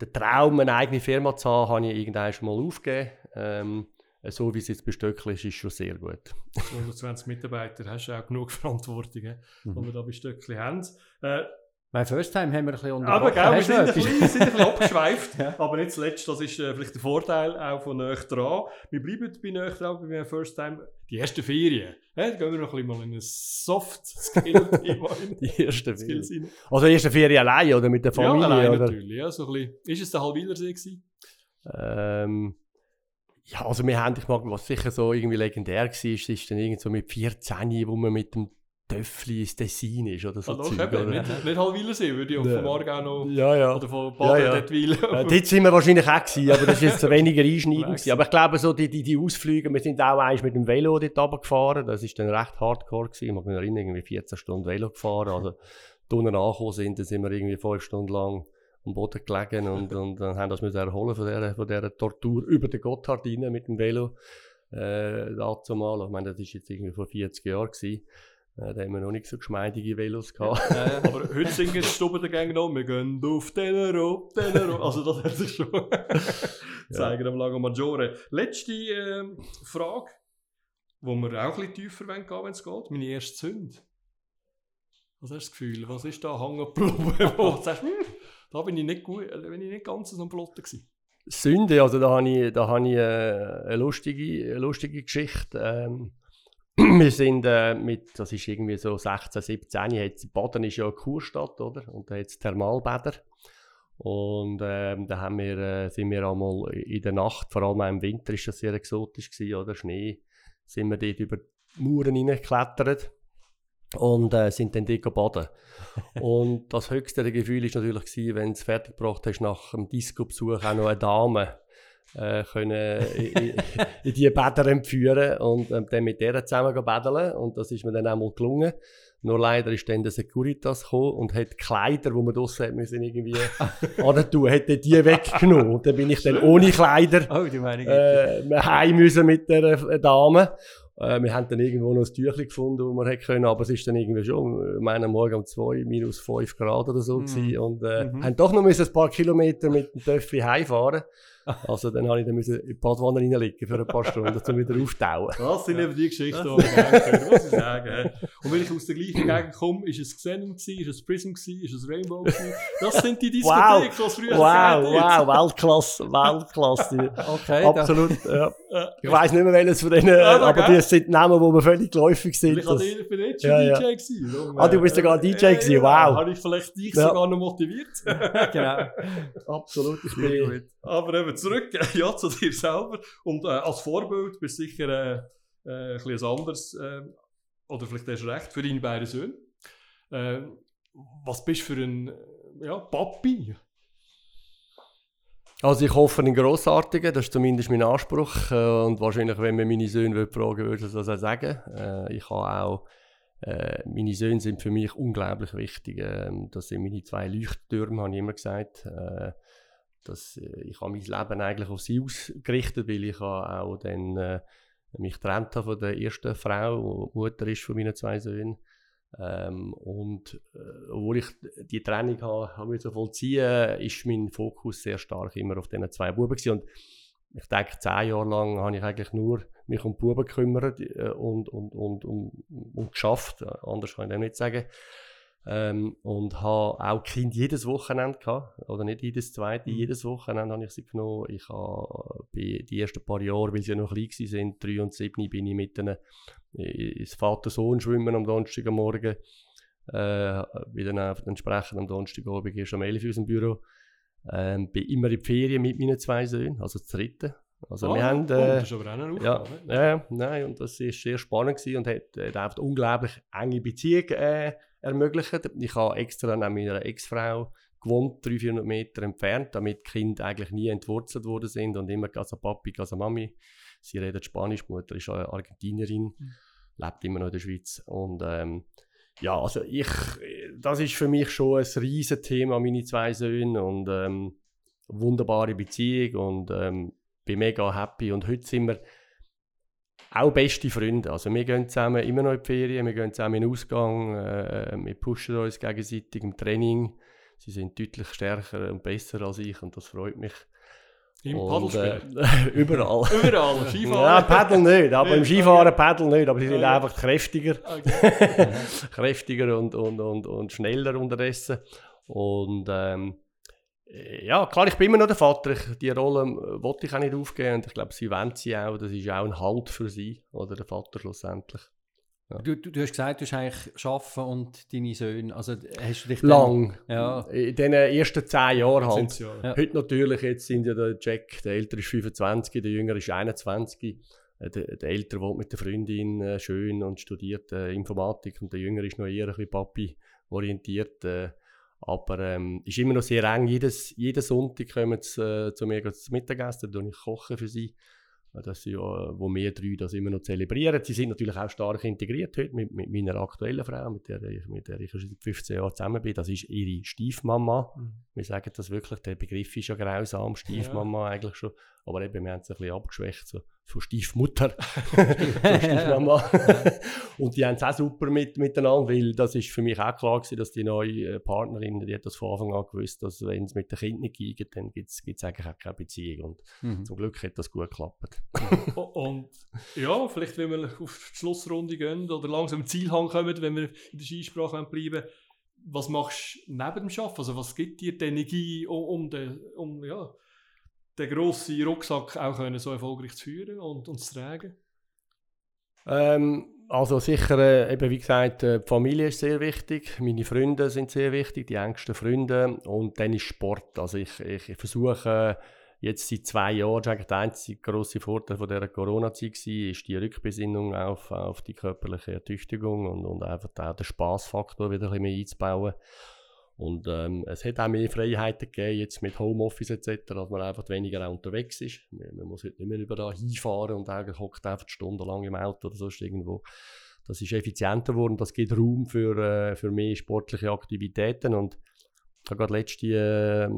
der Traum, eine eigene Firma zu haben, habe ich irgendwann schon mal aufgegeben. Ähm, so wie es jetzt bei ist, ist schon sehr gut. 220 Mitarbeiter hast du auch genug Verantwortung, mhm. die wir da bei Stöckli haben. Äh, mein First Time haben wir ein bisschen unterbrochen. Aber gell, wir sind, ein bisschen, sind ein bisschen abgeschweift. ja. Aber nicht zuletzt, das ist äh, vielleicht der Vorteil auch von näher dran. Wir bleiben bei näher dran, bei meinem First Time. Die ersten Ferien. Ja, gehen wir noch ein bisschen mal in ein Soft-Skill-Thema. die ersten Ferien. Also die ersten Ferien allein oder mit der Familie? Ja, allein oder? natürlich. Ja, so ein bisschen. Ist es der Halwilersee gewesen? Ähm, ja, also wir haben, ich mag, was sicher so irgendwie legendär war, ist dann irgendwie so mit 14, wo wir mit dem Töffli ins Tessin ist oder so. Doch, Zeug, eben, Nicht, nicht Halwilersee, würde ich auch von morgen auch noch. Ja, ja. Oder von Baden-Dettwil. Ja, ja. dort sind wir wahrscheinlich auch gewesen, aber das ist jetzt weniger einschneidend Aber ich glaube, so die, die, die Ausflüge, wir sind auch eins mit dem Velo dort runtergefahren, das ist dann recht hardcore gewesen. Ich mag mich erinnern, irgendwie 14 Stunden Velo gefahren. Also, da unten angekommen sind, dann sind wir irgendwie fünf Stunden lang am Boden gelegen und, und dann haben das wir erholen von dieser, von dieser Tortur über den Gotthard rein mit dem Velo. Äh, dazu mal. Ich meine, das war jetzt irgendwie vor 40 Jahren. Gewesen. Äh, da haben wir noch nicht so geschmeidige Velos gehabt. Ja, aber heute singen die Stubben dagegen noch, wir gehen auf Tenero, Tenero. Also das hat sich schon zeigen am Lago Maggiore. Letzte ähm, Frage, wo wir auch ein bisschen tiefer gehen wollen, wenn es geht. Meine erste Sünde. Was hast du das Gefühl? Was ist da hängen geblieben, wo du sagst, hm, da bin ich nicht, gut, äh, bin ich nicht ganz so am Plotten gewesen. Sünde, also da habe ich, da habe ich äh, eine, lustige, eine lustige Geschichte. Ähm, wir sind äh, mit, das ist irgendwie so 16, 17, jetzt, Baden ist ja eine Kurstadt, oder? Und da hat es Thermalbäder. Und ähm, da haben wir, äh, sind wir einmal in der Nacht, vor allem im Winter ist das sehr exotisch gewesen, oder? Schnee, sind wir dort über die Mauern hineingeklettert und äh, sind dann dort baden. und das höchste Gefühl war natürlich gewesen, wenn du es fertig gebracht hast, nach dem Disco-Besuch auch noch eine Dame äh, können in, in die Bäder entführen und ähm, dann mit der zusammen baden. Und das ist mir dann auch mal gelungen. Nur leider ist dann der Securitas gekommen und hat Kleider, die man draussen müssen irgendwie tun, hat die weggenommen. Und dann bin ich dann ohne Kleider oh, die äh, heim müssen mit der äh, Dame. Äh, wir haben dann irgendwo noch ein Tüchlein gefunden, das wir hätte können, aber es ist dann irgendwie schon, ich meine, morgen um 2, minus 5 Grad oder so mm. gewesen, und äh, -hmm. haben doch noch ein paar Kilometer mit dem Töffi heimfahren also dann habe ich dann müssen in die Badwanne reinlegen für ein paar Stunden, um wieder auftauen. Das sind eben die Geschichten, die wir muss ich sagen. Und wenn ich aus der gleichen Gegend komme, ist es Xenon gewesen, ist es Prism gewesen, ist es Rainbow gewesen. Das sind die Diskotheken, wow. die früher Wow, wow, Weltklasse, Weltklasse. okay. Absolut, ja. Ich weiss nicht mehr, welches von denen, ja, aber die sind Namen, die mir völlig geläufig sind. Ich ich bin jetzt schon ja, DJ gewesen. Ah, du bist sogar DJ gewesen, wow. Habe ich vielleicht dich sogar noch motiviert? genau. Absolut, ich bin... Aber eben zurück ja, zu dir selber. Und äh, als Vorbild bist du sicher äh, äh, bisschen anderes, äh, oder vielleicht hast du recht, für deine beiden Söhne. Äh, was bist du für ein ja, Papi? Also ich hoffe einen grossartigen, das ist zumindest mein Anspruch. Äh, und wahrscheinlich, wenn man meine Söhne fragen würde, würde ich das auch sagen. Äh, ich habe auch äh, meine Söhne sind für mich unglaublich wichtig. Äh, das sind meine zwei Leuchttürme, habe ich immer gesagt. Äh, dass, äh, ich habe mein Leben eigentlich auf sie ausgerichtet, weil ich auch dann äh, mich getrennt habe von der ersten Frau, die Mutter ist von meinen zwei Söhnen. Ähm, und äh, obwohl ich die Trennung habe, habe so vollziehen, ist mein Fokus sehr stark immer auf diesen zwei Buben gewesen. Und ich denke, zehn Jahre lang habe ich eigentlich nur mich um die Buben gekümmert äh, und, und, und, und, und geschafft. Anders kann ich dem nicht sagen. Ähm, und habe auch Kind jedes Wochenende gehabt, oder nicht jedes zweite, mhm. jedes Wochenende habe ich sie genommen. Ich habe die ersten paar Jahre, weil sie ja noch klein sind, drei und sieben, bin ich mit ihnen ins Vater-Sohn schwimmen am Donnerstagmorgen. Äh, bin dann entsprechend am Donnerstagabend erst am 11 Uhr aus dem Büro. Ähm, bin immer in die Ferien mit meinen zwei Söhnen, also das dritte. Also oh, wir haben, äh, das ist aber auch eine ja, ja, nein, und das war sehr spannend gewesen und hat, hat einfach unglaublich enge Beziehung äh, ermöglicht. Ich habe extra neben meiner Ex-Frau gewohnt, 300, 400 Meter entfernt, damit die Kinder eigentlich nie entwurzelt worden sind und immer Casa Papi, Casa Mami. Sie redet Spanisch, die Mutter ist Argentinierin, mhm. lebt immer noch in der Schweiz und ähm, ja, also ich, das ist für mich schon ein riesen Thema, meine zwei Söhne und ähm, wunderbare Beziehung und ähm, bin mega happy und heute sind wir auch beste Freunde. Also wir gehen zusammen immer noch in die Ferien, wir gehen zusammen in den Ausgang, äh, wir pushen uns gegenseitig im Training. Sie sind deutlich stärker und besser als ich und das freut mich. Im Paddelspiel? Äh, überall. überall, Skifahren? Ja, Paddel nicht, aber im Skifahren Paddel nicht, aber sie sind einfach kräftiger. Okay. kräftiger und, und, und, und schneller unterdessen. Und ähm, äh, ja, klar, ich bin immer noch der Vater. Ich, die Rolle äh, wollte ich auch nicht aufgeben und ich glaube, sie wollen sie auch. Das ist auch ein Halt für sie, oder der Vater schlussendlich. Ja. Du, du, du, hast gesagt, du hast eigentlich arbeiten und deine Söhne, also hast du dich Lang. Dann, ja. In den ersten zehn Jahren halt. Ja. Heute natürlich, jetzt sind ja der Jack, der Ältere ist 25, der Jüngere ist 21. Äh, der, der Ältere wohnt mit der Freundin äh, schön und studiert äh, Informatik und der Jüngere ist noch eher ein bisschen Papi orientiert. Äh, aber ähm, ist immer noch sehr eng. Jedes, jeden Sonntag kommen sie äh, zu mir zum Mittagessen, dann ich koche für sie. dass sie, wo wir drei das immer noch zelebrieren. Sie sind natürlich auch stark integriert heute mit, mit meiner aktuellen Frau, mit der ich, mit der ich schon seit 15 Jahren zusammen bin. Das ist ihre Stiefmama. Mhm. Wir sagen das wirklich, der Begriff ist ja grausam, Stiefmama ja. eigentlich schon. Aber eben, wir haben es ein bisschen abgeschwächt, so, so Stiefmutter, so Stiefmama. und die haben es auch super mit, miteinander, weil das ist für mich auch klar gewesen, dass die neue äh, Partnerin, die hat das von Anfang an gewusst, dass wenn es mit den Kindern nicht geht, dann gibt es eigentlich auch keine Beziehung. Und mhm. zum Glück hat das gut geklappt. und ja, vielleicht, wenn wir auf die Schlussrunde gehen oder langsam im Zielhang kommen, wenn wir in der Skisprache bleiben, was machst du neben dem Arbeiten? Also was gibt dir die Energie, um, um, den, um ja, den grossen Rucksack auch können, so erfolgreich zu führen und, und zu tragen? Ähm, also sicher, äh, eben wie gesagt, äh, die Familie ist sehr wichtig, meine Freunde sind sehr wichtig, die engsten Freunde und dann ist Sport. Also ich, ich, ich versuche jetzt seit zwei Jahren, eigentlich der einzige grosse Vorteil von dieser Corona-Zeit war, ist die Rückbesinnung auf, auf die körperliche Ertüchtigung und, und einfach auch den Spaßfaktor wieder ein bisschen mehr einzubauen. Und ähm, es hat auch mehr Freiheiten gegeben, jetzt mit Homeoffice etc., dass man einfach weniger auch unterwegs ist. Man, man muss heute nicht mehr überall hinfahren und eigentlich hockt einfach stundenlang im Auto oder sonst irgendwo. Das ist effizienter geworden, das gibt Raum für, äh, für mehr sportliche Aktivitäten und ich habe gerade letzte äh,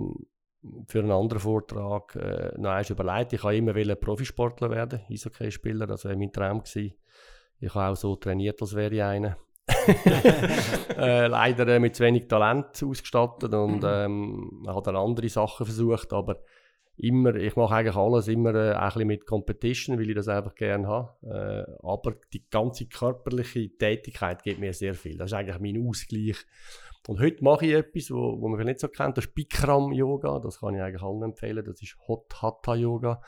für einen anderen Vortrag äh, noch eins überlegt. Ich wollte immer Profisportler werden, Eishockeyspieler, das wäre mein Traum gewesen. Ich habe auch so trainiert, als wäre ich einer. äh, leider äh, mit zu wenig Talent ausgestattet und mhm. ähm, habe dann andere Sachen versucht, aber immer, ich mache eigentlich alles immer äh, ein bisschen mit Competition, weil ich das einfach gerne habe. Äh, aber die ganze körperliche Tätigkeit gibt mir sehr viel. Das ist eigentlich mein Ausgleich. Und heute mache ich etwas, wo, wo man vielleicht nicht so kennt, das ist Bikram Yoga. Das kann ich eigentlich allen empfehlen. Das ist Hot Hatha Yoga.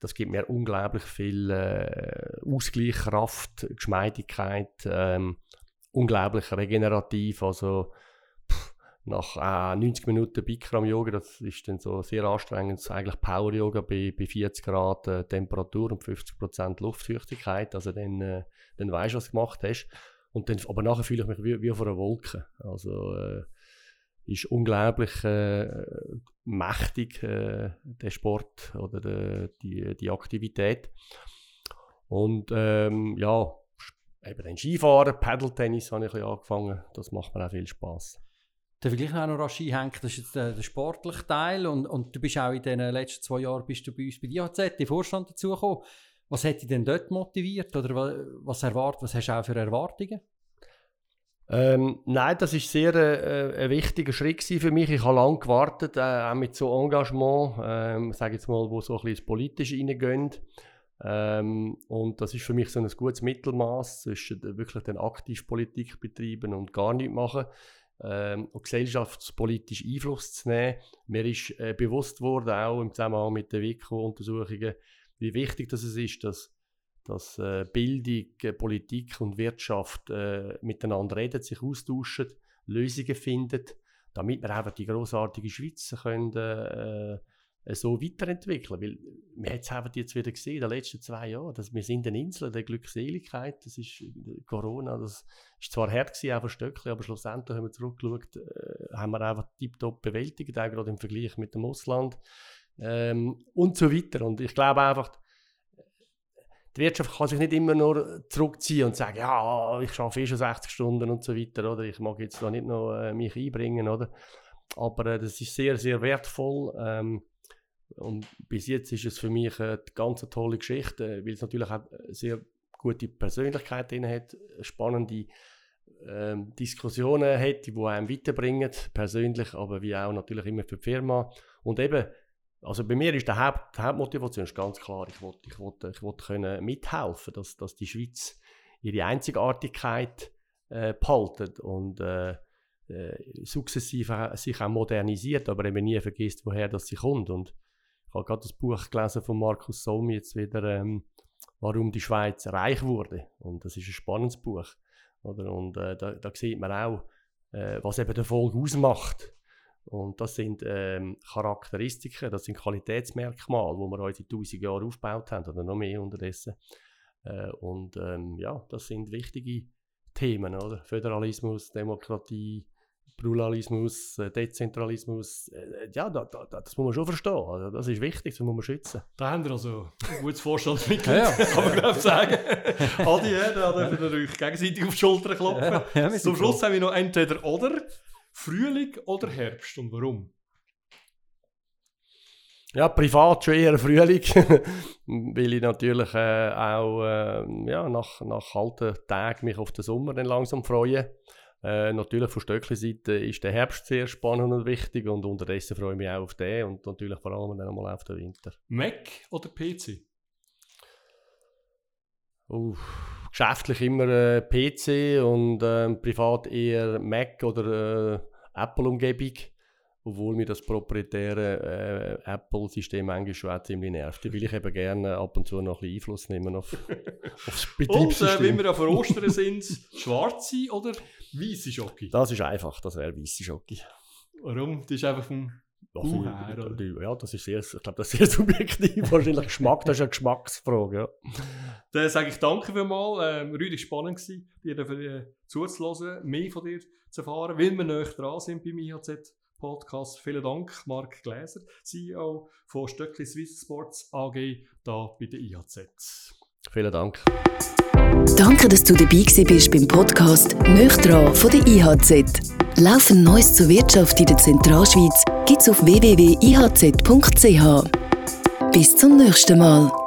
Das gibt mir unglaublich viel äh, Ausgleich, Kraft, Geschmeidigkeit, ähm, unglaublich regenerativ. Also pff, nach äh, 90 Minuten Bikram Yoga, das ist dann so sehr anstrengend, eigentlich Power Yoga bei, bei 40 Grad äh, Temperatur und 50 Prozent Luftfeuchtigkeit. Also dann, äh, dann weißt du, was du gemacht hast. Und dann, aber nachher fühle ich mich wie, wie auf einer Wolke. Also äh, ist unglaublich äh, mächtig, äh, der Sport oder de, die, die Aktivität. Und ähm, ja, eben den Skifahren, Paddle-Tennis habe ich angefangen. Das macht mir auch viel Spaß. Darf ich gleich noch an Ski hängen? Das ist jetzt der, der sportliche Teil und, und du bist auch in den letzten zwei Jahren bist du bei uns bei der IHZ im Vorstand dazugekommen. Was hat dich denn dort motiviert oder was, erwart, was hast du auch für Erwartungen? Ähm, nein, das ist sehr äh, ein wichtiger Schritt für mich. Ich habe lange gewartet, äh, auch mit so Engagement, ähm, sage jetzt mal, wo so ein bisschen das Politische reingeht. Ähm, und das ist für mich so ein gutes Mittelmaß zwischen wirklich den aktiv Politik betreiben und gar nichts machen ähm, und gesellschaftspolitisch Einfluss zu nehmen. Mir ist äh, bewusst worden, auch im Zusammenhang mit den WICO-Untersuchungen, wie wichtig das ist, dass dass äh, Bildung, äh, Politik und Wirtschaft äh, miteinander reden, sich austauschen, Lösungen finden, damit wir einfach die großartige Schweiz können, äh, so weiterentwickeln. Weil wir haben es jetzt wieder gesehen in den letzten zwei Jahren, dass wir sind eine Insel der Glückseligkeit. Das ist Corona, das ist zwar hart gewesen, einfach Stöckchen, aber schlussendlich haben wir zurückgeschaut, haben wir einfach tiptop bewältigt, auch gerade im Vergleich mit dem Ausland ähm, und so weiter. Und ich glaube einfach, die Wirtschaft kann sich nicht immer nur zurückziehen und sagen, ja, ich arbeite eh schon 60 Stunden und so weiter, oder ich mag jetzt da nicht noch äh, mich einbringen, oder? Aber äh, das ist sehr, sehr wertvoll. Ähm, und bis jetzt ist es für mich eine ganz tolle Geschichte, weil es natürlich auch sehr gute Persönlichkeit drin hat, spannende ähm, Diskussionen hat, die einem weiterbringen, persönlich, aber wie auch natürlich immer für die Firma. Und eben also bei mir ist der Haupt, die Hauptmotivation ist ganz klar, ich wollte ich wollte, ich wollte können mithelfen, dass, dass die Schweiz ihre Einzigartigkeit äh, behaltet und äh, äh, sukzessive sich auch modernisiert, aber eben nie vergisst, woher das sie kommt. Und ich habe gerade das Buch gelesen von Markus Somm jetzt wieder, ähm, warum die Schweiz reich wurde. Und das ist ein spannendes Buch. Oder? Und äh, da, da sieht man auch, äh, was eben der Erfolg ausmacht. Und das sind ähm, Charakteristiken, das sind Qualitätsmerkmale, die wir uns in tausend Jahren aufgebaut haben oder noch mehr unterdessen. Äh, und ähm, ja, das sind wichtige Themen, oder? Föderalismus, Demokratie, Pluralismus, äh, Dezentralismus, äh, ja, da, da, das muss man schon verstehen. Also das ist wichtig, das muss man schützen. Da haben wir also ein gutes Vorstandsmitglied, Ja, ja. kann man glaube ich sagen. Adi, ja, da dürfen wir euch gegenseitig auf die Schulter klopfen. Ja, Zum Schluss haben wir noch entweder oder, Frühling oder Herbst. Und warum? Ja, privat schon eher Frühling, weil ich natürlich äh, auch äh, ja, nach, nach kalten Tagen mich auf den Sommer dann langsam freue. Äh, natürlich von Stöckli-Seite ist der Herbst sehr spannend und wichtig und unterdessen freue ich mich auch auf den und natürlich vor allem dann mal auf den Winter. Mac oder PC? Uh, geschäftlich immer äh, PC und ähm, privat eher Mac oder äh, Apple-Umgebung. Obwohl mir das proprietäre äh, Apple-System eigentlich schon auch ziemlich nervt. Will ich eben gerne ab und zu noch ein bisschen Einfluss nehmen auf, aufs Und äh, Betriebssystem. wenn wir ja vor Ostern sind, schwarze oder weiße Schocke? das ist einfach, das wäre weisse Schocke. Warum? Das ist einfach vom Also, her, ja, das ist sehr, ich glaube, das ist sehr subjektiv. Wahrscheinlich Geschmack, das ist eine Geschmacksfrage. Ja. Dann sage ich danke vielmals. Ähm, war spannend, gewesen, dir dafür, äh, zuzuhören, mehr von dir zu erfahren, weil wir näher dran sind beim IHZ-Podcast. Vielen Dank, Marc Gläser, CEO von Stöckli Swiss Sports AG, da bei der IHZ. Vielen Dank. Danke, dass du dabei gewesen bist beim Podcast «Nöch dran» von der IHZ. Laufend Neues zur Wirtschaft in der Zentralschweiz gibt's auf www.ihz.ch. Bis zum nächsten Mal.